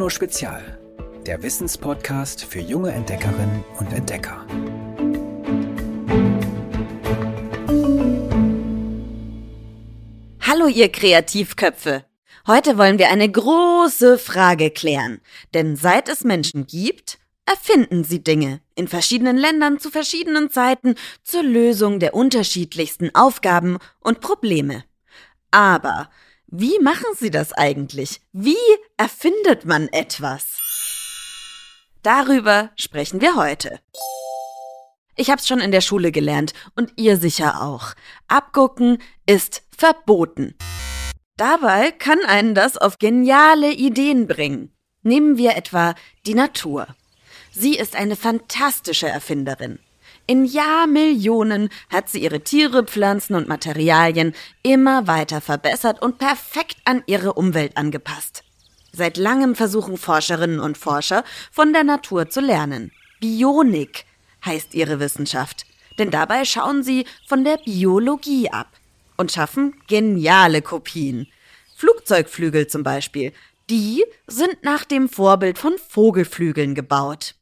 Bruno Spezial, der Wissenspodcast für junge Entdeckerinnen und Entdecker. Hallo ihr Kreativköpfe! Heute wollen wir eine große Frage klären. Denn seit es Menschen gibt, erfinden sie Dinge in verschiedenen Ländern zu verschiedenen Zeiten zur Lösung der unterschiedlichsten Aufgaben und Probleme. Aber wie machen sie das eigentlich? Wie erfindet man etwas? Darüber sprechen wir heute. Ich hab's schon in der Schule gelernt und ihr sicher auch. Abgucken ist verboten. Dabei kann einen das auf geniale Ideen bringen. Nehmen wir etwa die Natur. Sie ist eine fantastische Erfinderin. In Jahrmillionen hat sie ihre Tiere, Pflanzen und Materialien immer weiter verbessert und perfekt an ihre Umwelt angepasst. Seit langem versuchen Forscherinnen und Forscher von der Natur zu lernen. Bionik heißt ihre Wissenschaft, denn dabei schauen sie von der Biologie ab und schaffen geniale Kopien. Flugzeugflügel zum Beispiel, die sind nach dem Vorbild von Vogelflügeln gebaut.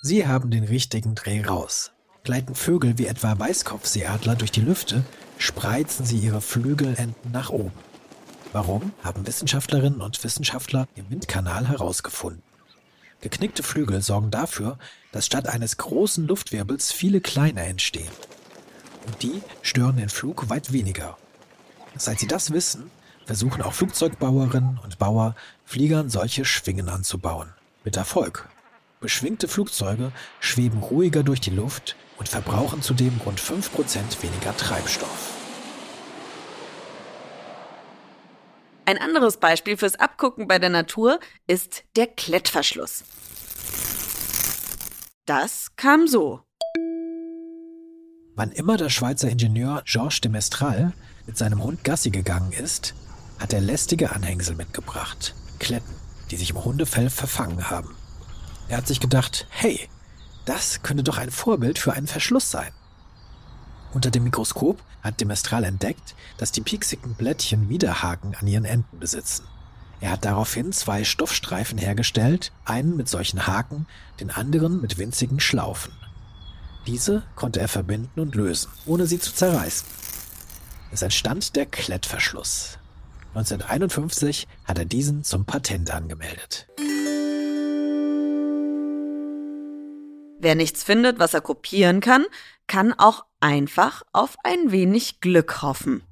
Sie haben den richtigen Dreh raus. Gleiten Vögel wie etwa Weißkopfseeadler durch die Lüfte, spreizen sie ihre Flügelenden nach oben. Warum, haben Wissenschaftlerinnen und Wissenschaftler im Windkanal herausgefunden. Geknickte Flügel sorgen dafür, dass statt eines großen Luftwirbels viele kleine entstehen. Und die stören den Flug weit weniger. Seit sie das wissen, versuchen auch Flugzeugbauerinnen und Bauer, Fliegern solche Schwingen anzubauen. Mit Erfolg. Beschwingte Flugzeuge schweben ruhiger durch die Luft und verbrauchen zudem rund 5% weniger Treibstoff. Ein anderes Beispiel fürs Abgucken bei der Natur ist der Klettverschluss. Das kam so. Wann immer der Schweizer Ingenieur Georges de Mestral mit seinem Hund Gassi gegangen ist, hat er lästige Anhängsel mitgebracht. Kletten, die sich im Hundefell verfangen haben. Er hat sich gedacht, hey, das könnte doch ein Vorbild für einen Verschluss sein. Unter dem Mikroskop hat Demestral entdeckt, dass die pieksigen Blättchen Widerhaken an ihren Enden besitzen. Er hat daraufhin zwei Stoffstreifen hergestellt, einen mit solchen Haken, den anderen mit winzigen Schlaufen. Diese konnte er verbinden und lösen, ohne sie zu zerreißen. Es entstand der Klettverschluss. 1951 hat er diesen zum Patent angemeldet. Wer nichts findet, was er kopieren kann, kann auch einfach auf ein wenig Glück hoffen.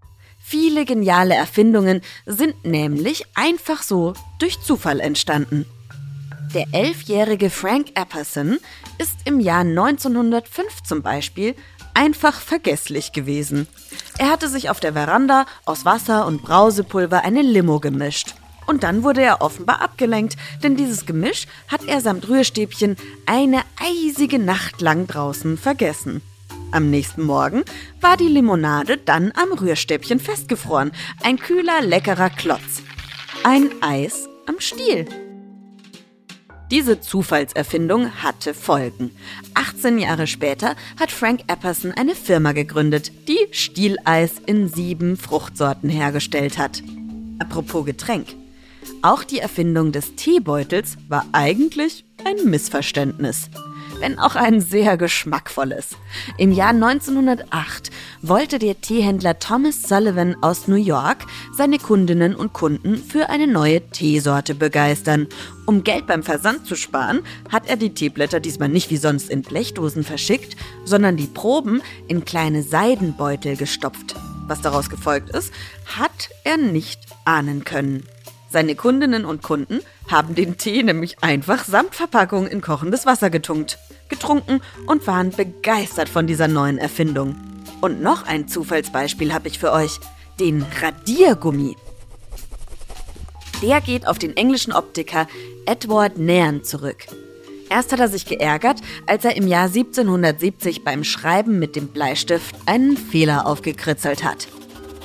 Viele geniale Erfindungen sind nämlich einfach so durch Zufall entstanden. Der elfjährige Frank Apperson ist im Jahr 1905 zum Beispiel einfach vergesslich gewesen. Er hatte sich auf der Veranda aus Wasser und Brausepulver eine Limo gemischt. Und dann wurde er offenbar abgelenkt, denn dieses Gemisch hat er samt Rührstäbchen eine eisige Nacht lang draußen vergessen. Am nächsten Morgen war die Limonade dann am Rührstäbchen festgefroren. Ein kühler, leckerer Klotz. Ein Eis am Stiel. Diese Zufallserfindung hatte Folgen. 18 Jahre später hat Frank Epperson eine Firma gegründet, die Stieleis in sieben Fruchtsorten hergestellt hat. Apropos Getränk. Auch die Erfindung des Teebeutels war eigentlich ein Missverständnis wenn auch ein sehr geschmackvolles. Im Jahr 1908 wollte der Teehändler Thomas Sullivan aus New York seine Kundinnen und Kunden für eine neue Teesorte begeistern. Um Geld beim Versand zu sparen, hat er die Teeblätter diesmal nicht wie sonst in Blechdosen verschickt, sondern die Proben in kleine Seidenbeutel gestopft. Was daraus gefolgt ist, hat er nicht ahnen können. Seine Kundinnen und Kunden haben den Tee nämlich einfach samt Verpackung in kochendes Wasser getunkt, getrunken und waren begeistert von dieser neuen Erfindung. Und noch ein Zufallsbeispiel habe ich für euch, den Radiergummi. Der geht auf den englischen Optiker Edward Nairn zurück. Erst hat er sich geärgert, als er im Jahr 1770 beim Schreiben mit dem Bleistift einen Fehler aufgekritzelt hat.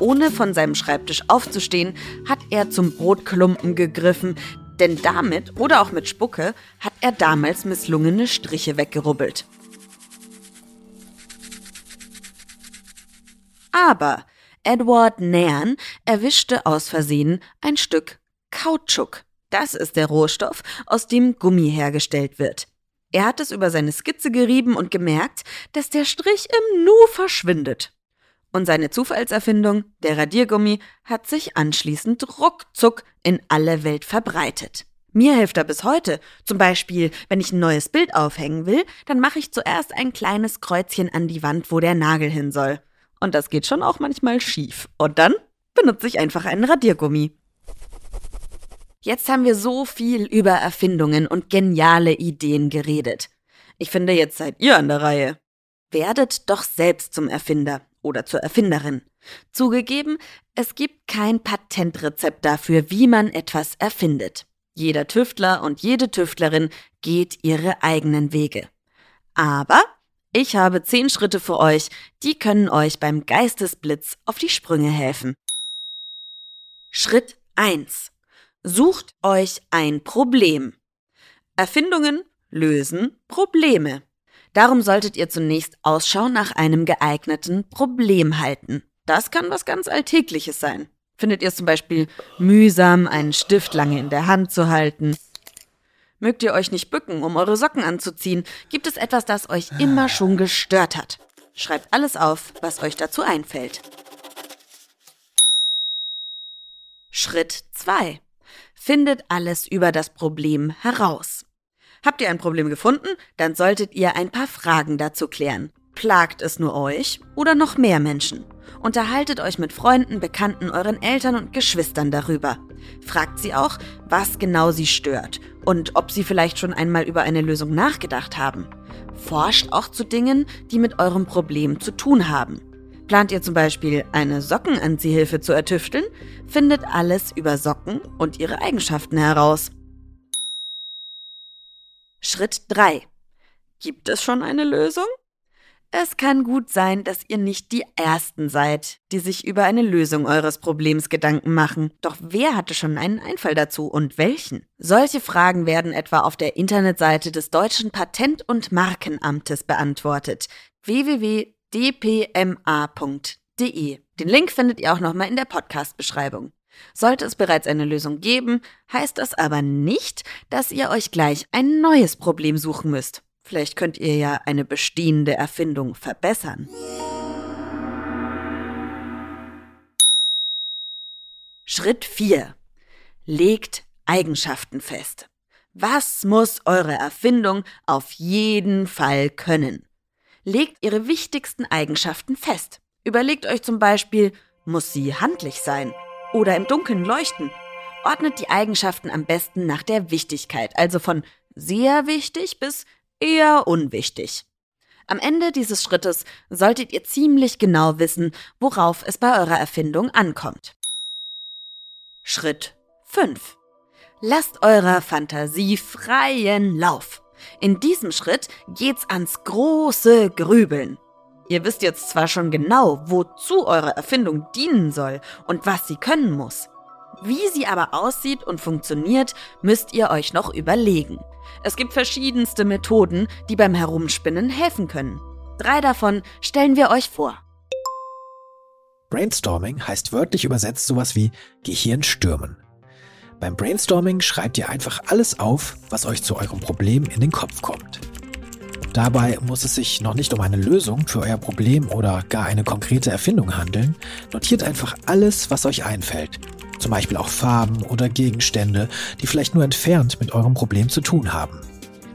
Ohne von seinem Schreibtisch aufzustehen, hat er zum Brotklumpen gegriffen, denn damit oder auch mit Spucke hat er damals misslungene Striche weggerubbelt. Aber Edward Nairn erwischte aus Versehen ein Stück Kautschuk Das ist der Rohstoff, aus dem Gummi hergestellt wird. Er hat es über seine Skizze gerieben und gemerkt, dass der Strich im Nu verschwindet. Und seine Zufallserfindung, der Radiergummi, hat sich anschließend ruckzuck in alle Welt verbreitet. Mir hilft er bis heute. Zum Beispiel, wenn ich ein neues Bild aufhängen will, dann mache ich zuerst ein kleines Kreuzchen an die Wand, wo der Nagel hin soll. Und das geht schon auch manchmal schief. Und dann benutze ich einfach einen Radiergummi. Jetzt haben wir so viel über Erfindungen und geniale Ideen geredet. Ich finde, jetzt seid ihr an der Reihe. Werdet doch selbst zum Erfinder oder zur Erfinderin. Zugegeben, es gibt kein Patentrezept dafür, wie man etwas erfindet. Jeder Tüftler und jede Tüftlerin geht ihre eigenen Wege. Aber ich habe zehn Schritte für euch, die können euch beim Geistesblitz auf die Sprünge helfen. Schritt 1. Sucht euch ein Problem. Erfindungen lösen Probleme. Darum solltet ihr zunächst Ausschau nach einem geeigneten Problem halten. Das kann was ganz Alltägliches sein. Findet ihr es zum Beispiel mühsam, einen Stift lange in der Hand zu halten? Mögt ihr euch nicht bücken, um eure Socken anzuziehen? Gibt es etwas, das euch immer schon gestört hat? Schreibt alles auf, was euch dazu einfällt. Schritt 2. Findet alles über das Problem heraus. Habt ihr ein Problem gefunden, dann solltet ihr ein paar Fragen dazu klären. Plagt es nur euch oder noch mehr Menschen? Unterhaltet euch mit Freunden, Bekannten, euren Eltern und Geschwistern darüber. Fragt sie auch, was genau sie stört und ob sie vielleicht schon einmal über eine Lösung nachgedacht haben. Forscht auch zu Dingen, die mit eurem Problem zu tun haben. Plant ihr zum Beispiel eine Sockenanziehhilfe zu ertüfteln, findet alles über Socken und ihre Eigenschaften heraus. Schritt 3. Gibt es schon eine Lösung? Es kann gut sein, dass ihr nicht die Ersten seid, die sich über eine Lösung eures Problems Gedanken machen. Doch wer hatte schon einen Einfall dazu und welchen? Solche Fragen werden etwa auf der Internetseite des Deutschen Patent- und Markenamtes beantwortet. www dpma.de. Den Link findet ihr auch nochmal in der Podcast-Beschreibung. Sollte es bereits eine Lösung geben, heißt das aber nicht, dass ihr euch gleich ein neues Problem suchen müsst. Vielleicht könnt ihr ja eine bestehende Erfindung verbessern. Schritt 4. Legt Eigenschaften fest. Was muss eure Erfindung auf jeden Fall können? legt ihre wichtigsten Eigenschaften fest. Überlegt euch zum Beispiel, muss sie handlich sein oder im Dunkeln leuchten? Ordnet die Eigenschaften am besten nach der Wichtigkeit, also von sehr wichtig bis eher unwichtig. Am Ende dieses Schrittes solltet ihr ziemlich genau wissen, worauf es bei eurer Erfindung ankommt. Schritt 5. Lasst eurer Fantasie freien Lauf. In diesem Schritt geht's ans große Grübeln. Ihr wisst jetzt zwar schon genau, wozu eure Erfindung dienen soll und was sie können muss. Wie sie aber aussieht und funktioniert, müsst ihr euch noch überlegen. Es gibt verschiedenste Methoden, die beim Herumspinnen helfen können. Drei davon stellen wir euch vor. Brainstorming heißt wörtlich übersetzt sowas wie Gehirnstürmen. Beim Brainstorming schreibt ihr einfach alles auf, was euch zu eurem Problem in den Kopf kommt. Dabei muss es sich noch nicht um eine Lösung für euer Problem oder gar eine konkrete Erfindung handeln. Notiert einfach alles, was euch einfällt. Zum Beispiel auch Farben oder Gegenstände, die vielleicht nur entfernt mit eurem Problem zu tun haben.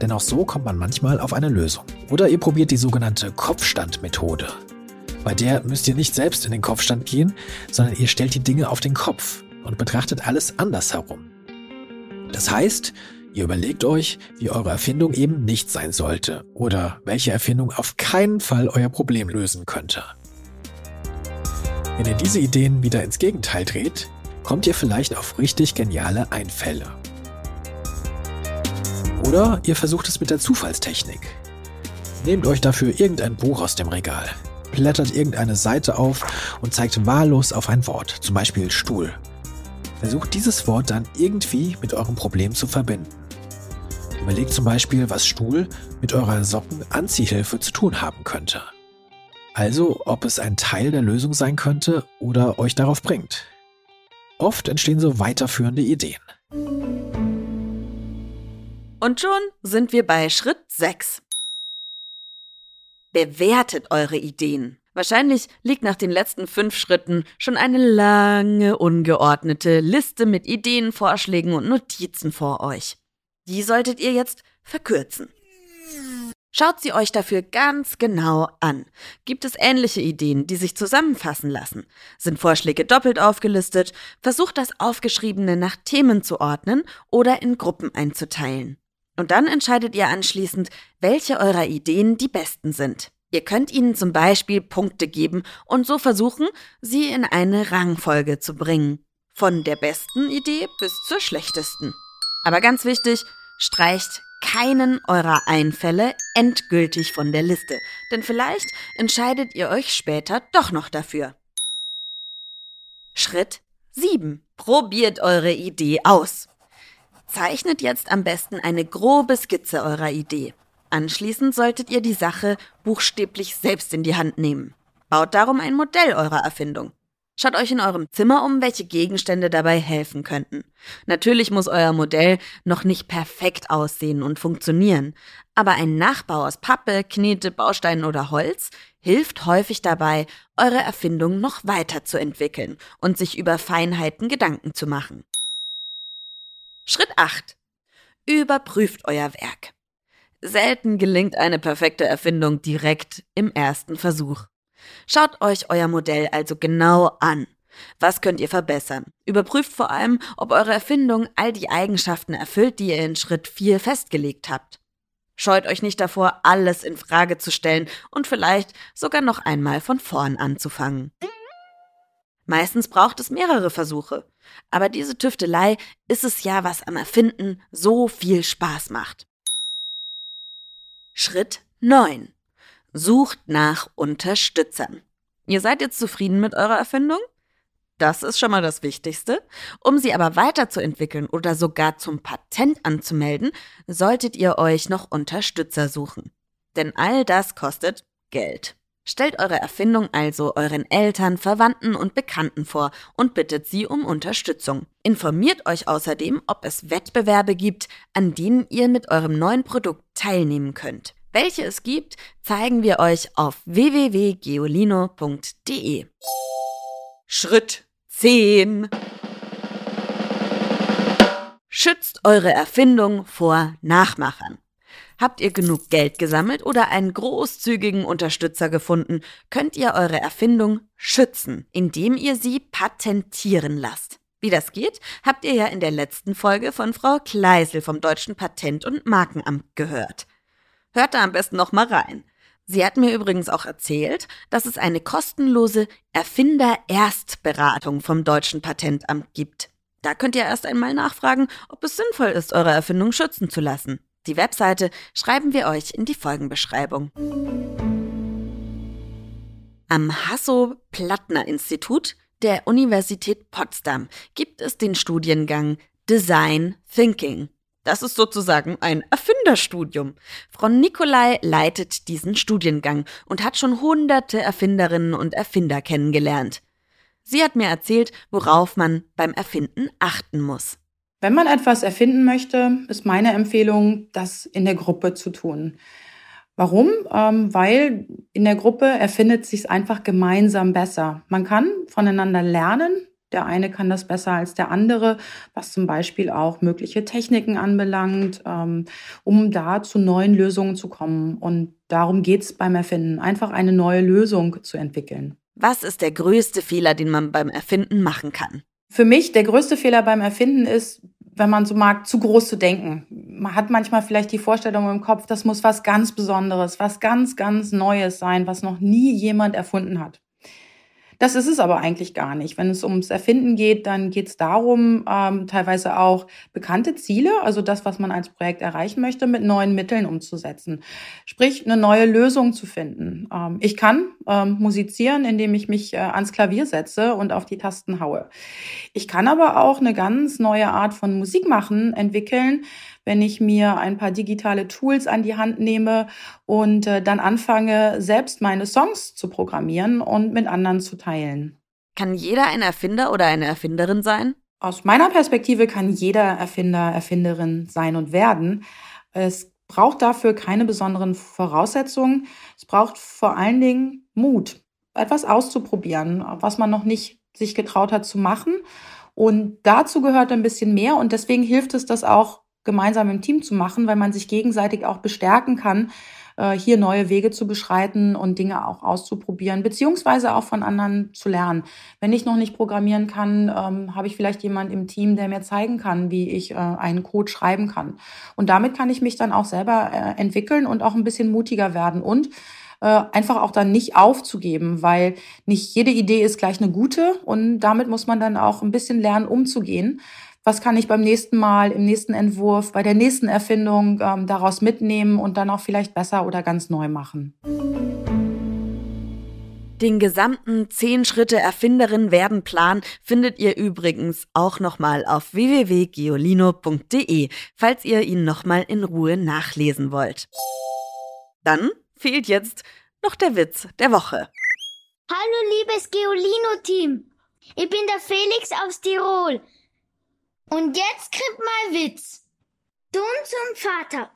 Denn auch so kommt man manchmal auf eine Lösung. Oder ihr probiert die sogenannte Kopfstandmethode. Bei der müsst ihr nicht selbst in den Kopfstand gehen, sondern ihr stellt die Dinge auf den Kopf und betrachtet alles andersherum. Das heißt, ihr überlegt euch, wie eure Erfindung eben nicht sein sollte oder welche Erfindung auf keinen Fall euer Problem lösen könnte. Wenn ihr diese Ideen wieder ins Gegenteil dreht, kommt ihr vielleicht auf richtig geniale Einfälle. Oder ihr versucht es mit der Zufallstechnik. Nehmt euch dafür irgendein Buch aus dem Regal, blättert irgendeine Seite auf und zeigt wahllos auf ein Wort, zum Beispiel Stuhl, Versucht dieses Wort dann irgendwie mit eurem Problem zu verbinden. Überlegt zum Beispiel, was Stuhl mit eurer Sockenanziehhilfe zu tun haben könnte. Also, ob es ein Teil der Lösung sein könnte oder euch darauf bringt. Oft entstehen so weiterführende Ideen. Und schon sind wir bei Schritt 6. Bewertet eure Ideen. Wahrscheinlich liegt nach den letzten fünf Schritten schon eine lange, ungeordnete Liste mit Ideen, Vorschlägen und Notizen vor euch. Die solltet ihr jetzt verkürzen. Schaut sie euch dafür ganz genau an. Gibt es ähnliche Ideen, die sich zusammenfassen lassen? Sind Vorschläge doppelt aufgelistet? Versucht das Aufgeschriebene nach Themen zu ordnen oder in Gruppen einzuteilen. Und dann entscheidet ihr anschließend, welche eurer Ideen die besten sind. Ihr könnt ihnen zum Beispiel Punkte geben und so versuchen, sie in eine Rangfolge zu bringen. Von der besten Idee bis zur schlechtesten. Aber ganz wichtig, streicht keinen eurer Einfälle endgültig von der Liste, denn vielleicht entscheidet ihr euch später doch noch dafür. Schritt 7. Probiert eure Idee aus. Zeichnet jetzt am besten eine grobe Skizze eurer Idee. Anschließend solltet ihr die Sache buchstäblich selbst in die Hand nehmen. Baut darum ein Modell eurer Erfindung. Schaut euch in eurem Zimmer um, welche Gegenstände dabei helfen könnten. Natürlich muss euer Modell noch nicht perfekt aussehen und funktionieren, aber ein Nachbau aus Pappe, Knete, Bausteinen oder Holz hilft häufig dabei, eure Erfindung noch weiterzuentwickeln und sich über Feinheiten Gedanken zu machen. Schritt 8. Überprüft euer Werk. Selten gelingt eine perfekte Erfindung direkt im ersten Versuch. Schaut euch euer Modell also genau an. Was könnt ihr verbessern? Überprüft vor allem, ob eure Erfindung all die Eigenschaften erfüllt, die ihr in Schritt 4 festgelegt habt. Scheut euch nicht davor, alles in Frage zu stellen und vielleicht sogar noch einmal von vorn anzufangen. Meistens braucht es mehrere Versuche. Aber diese Tüftelei ist es ja, was am Erfinden so viel Spaß macht. Schritt 9. Sucht nach Unterstützern. Ihr seid jetzt zufrieden mit eurer Erfindung? Das ist schon mal das Wichtigste. Um sie aber weiterzuentwickeln oder sogar zum Patent anzumelden, solltet ihr euch noch Unterstützer suchen. Denn all das kostet Geld. Stellt eure Erfindung also euren Eltern, Verwandten und Bekannten vor und bittet sie um Unterstützung. Informiert euch außerdem, ob es Wettbewerbe gibt, an denen ihr mit eurem neuen Produkt teilnehmen könnt. Welche es gibt, zeigen wir euch auf www.geolino.de. Schritt 10. Schützt eure Erfindung vor Nachmachern. Habt ihr genug Geld gesammelt oder einen großzügigen Unterstützer gefunden, könnt ihr eure Erfindung schützen, indem ihr sie patentieren lasst. Wie das geht, habt ihr ja in der letzten Folge von Frau Kleisel vom Deutschen Patent- und Markenamt gehört. Hört da am besten noch mal rein. Sie hat mir übrigens auch erzählt, dass es eine kostenlose Erfinder-Erstberatung vom Deutschen Patentamt gibt. Da könnt ihr erst einmal nachfragen, ob es sinnvoll ist, eure Erfindung schützen zu lassen. Die Webseite schreiben wir euch in die Folgenbeschreibung. Am Hasso-Plattner-Institut der Universität Potsdam gibt es den Studiengang Design Thinking. Das ist sozusagen ein Erfinderstudium. Frau Nikolai leitet diesen Studiengang und hat schon hunderte Erfinderinnen und Erfinder kennengelernt. Sie hat mir erzählt, worauf man beim Erfinden achten muss. Wenn man etwas erfinden möchte, ist meine Empfehlung, das in der Gruppe zu tun. Warum? Ähm, weil in der Gruppe erfindet sich einfach gemeinsam besser. Man kann voneinander lernen, der eine kann das besser als der andere, was zum Beispiel auch mögliche Techniken anbelangt, ähm, um da zu neuen Lösungen zu kommen. Und darum geht's beim Erfinden, einfach eine neue Lösung zu entwickeln. Was ist der größte Fehler, den man beim Erfinden machen kann? Für mich der größte Fehler beim Erfinden ist, wenn man so mag, zu groß zu denken. Man hat manchmal vielleicht die Vorstellung im Kopf, das muss was ganz Besonderes, was ganz, ganz Neues sein, was noch nie jemand erfunden hat. Das ist es aber eigentlich gar nicht. Wenn es ums Erfinden geht, dann geht es darum, ähm, teilweise auch bekannte Ziele, also das, was man als Projekt erreichen möchte, mit neuen Mitteln umzusetzen. Sprich, eine neue Lösung zu finden. Ähm, ich kann ähm, musizieren, indem ich mich äh, ans Klavier setze und auf die Tasten haue. Ich kann aber auch eine ganz neue Art von Musik machen, entwickeln, wenn ich mir ein paar digitale Tools an die Hand nehme und äh, dann anfange, selbst meine Songs zu programmieren und mit anderen zu teilen. Kann jeder ein Erfinder oder eine Erfinderin sein? Aus meiner Perspektive kann jeder Erfinder, Erfinderin sein und werden. Es braucht dafür keine besonderen Voraussetzungen. Es braucht vor allen Dingen Mut, etwas auszuprobieren, was man noch nicht sich getraut hat zu machen. Und dazu gehört ein bisschen mehr und deswegen hilft es, das auch gemeinsam im Team zu machen, weil man sich gegenseitig auch bestärken kann, äh, hier neue Wege zu beschreiten und Dinge auch auszuprobieren, beziehungsweise auch von anderen zu lernen. Wenn ich noch nicht programmieren kann, ähm, habe ich vielleicht jemand im Team, der mir zeigen kann, wie ich äh, einen Code schreiben kann. Und damit kann ich mich dann auch selber äh, entwickeln und auch ein bisschen mutiger werden und äh, einfach auch dann nicht aufzugeben, weil nicht jede Idee ist gleich eine gute und damit muss man dann auch ein bisschen lernen, umzugehen was kann ich beim nächsten Mal, im nächsten Entwurf, bei der nächsten Erfindung ähm, daraus mitnehmen und dann auch vielleicht besser oder ganz neu machen. Den gesamten 10 Schritte Erfinderin werden Plan findet ihr übrigens auch nochmal auf www.geolino.de, falls ihr ihn nochmal in Ruhe nachlesen wollt. Dann fehlt jetzt noch der Witz der Woche. Hallo liebes Geolino-Team, ich bin der Felix aus Tirol. Und jetzt kriegt mal Witz. Sohn zum Vater.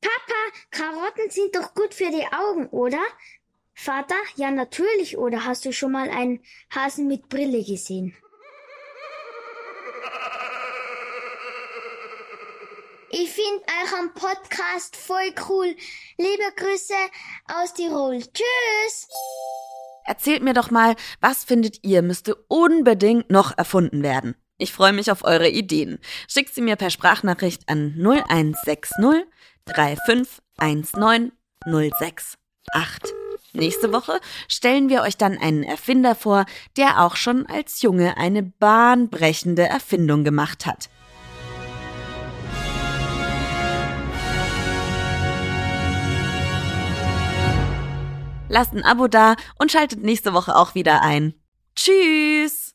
Papa, Karotten sind doch gut für die Augen, oder? Vater, ja natürlich, oder hast du schon mal einen Hasen mit Brille gesehen? Ich finde euren Podcast voll cool. Liebe Grüße aus Tirol. Tschüss! Erzählt mir doch mal, was findet ihr müsste unbedingt noch erfunden werden? Ich freue mich auf eure Ideen. Schickt sie mir per Sprachnachricht an 0160 3519 068. Nächste Woche stellen wir euch dann einen Erfinder vor, der auch schon als Junge eine bahnbrechende Erfindung gemacht hat. Lasst ein Abo da und schaltet nächste Woche auch wieder ein. Tschüss!